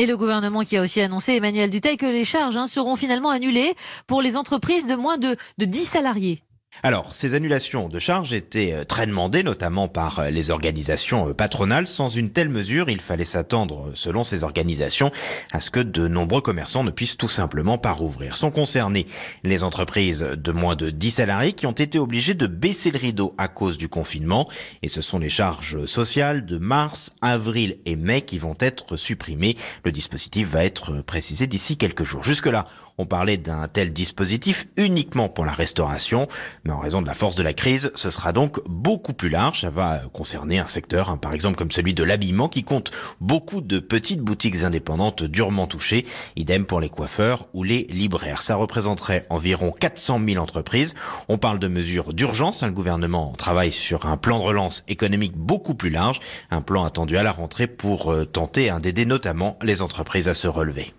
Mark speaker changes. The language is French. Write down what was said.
Speaker 1: Et le gouvernement qui a aussi annoncé, Emmanuel Duteil, que les charges hein, seront finalement annulées pour les entreprises de moins de, de 10 salariés.
Speaker 2: Alors, ces annulations de charges étaient euh, très demandées, notamment par euh, les organisations euh, patronales. Sans une telle mesure, il fallait s'attendre, selon ces organisations, à ce que de nombreux commerçants ne puissent tout simplement pas rouvrir. Sont concernées les entreprises de moins de 10 salariés qui ont été obligées de baisser le rideau à cause du confinement. Et ce sont les charges sociales de mars, avril et mai qui vont être supprimées. Le dispositif va être précisé d'ici quelques jours. Jusque-là, on parlait d'un tel dispositif uniquement pour la restauration. Mais en raison de la force de la crise, ce sera donc beaucoup plus large. Ça va concerner un secteur, hein, par exemple comme celui de l'habillement, qui compte beaucoup de petites boutiques indépendantes durement touchées. Idem pour les coiffeurs ou les libraires. Ça représenterait environ 400 000 entreprises. On parle de mesures d'urgence. Le gouvernement travaille sur un plan de relance économique beaucoup plus large. Un plan attendu à la rentrée pour euh, tenter d'aider notamment les entreprises à se relever.